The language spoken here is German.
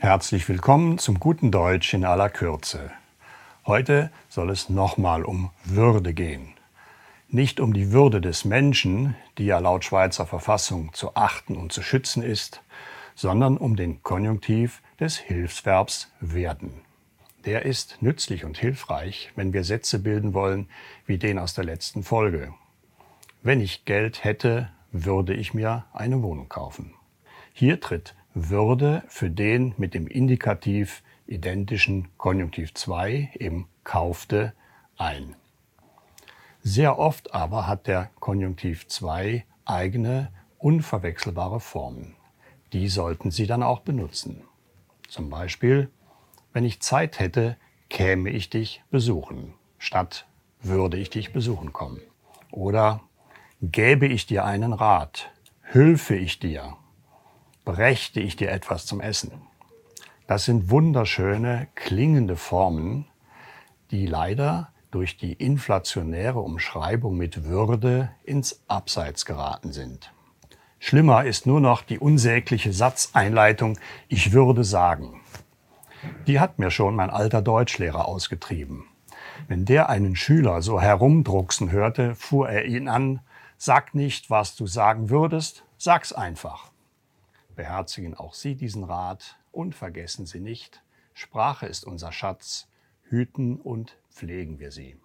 Herzlich willkommen zum guten Deutsch in aller Kürze. Heute soll es nochmal um Würde gehen. Nicht um die Würde des Menschen, die ja laut Schweizer Verfassung zu achten und zu schützen ist, sondern um den Konjunktiv des Hilfsverbs werden. Der ist nützlich und hilfreich, wenn wir Sätze bilden wollen, wie den aus der letzten Folge. Wenn ich Geld hätte, würde ich mir eine Wohnung kaufen. Hier tritt würde für den mit dem Indikativ identischen Konjunktiv 2 im kaufte ein. Sehr oft aber hat der Konjunktiv 2 eigene, unverwechselbare Formen. Die sollten Sie dann auch benutzen. Zum Beispiel, wenn ich Zeit hätte, käme ich dich besuchen, statt würde ich dich besuchen kommen. Oder gäbe ich dir einen Rat, hülfe ich dir, brächte ich dir etwas zum Essen. Das sind wunderschöne, klingende Formen, die leider durch die inflationäre Umschreibung mit Würde ins Abseits geraten sind. Schlimmer ist nur noch die unsägliche Satzeinleitung Ich würde sagen. Die hat mir schon mein alter Deutschlehrer ausgetrieben. Wenn der einen Schüler so herumdrucksen hörte, fuhr er ihn an, Sag nicht, was du sagen würdest, sag's einfach. Beherzigen auch Sie diesen Rat und vergessen Sie nicht, Sprache ist unser Schatz, hüten und pflegen wir sie.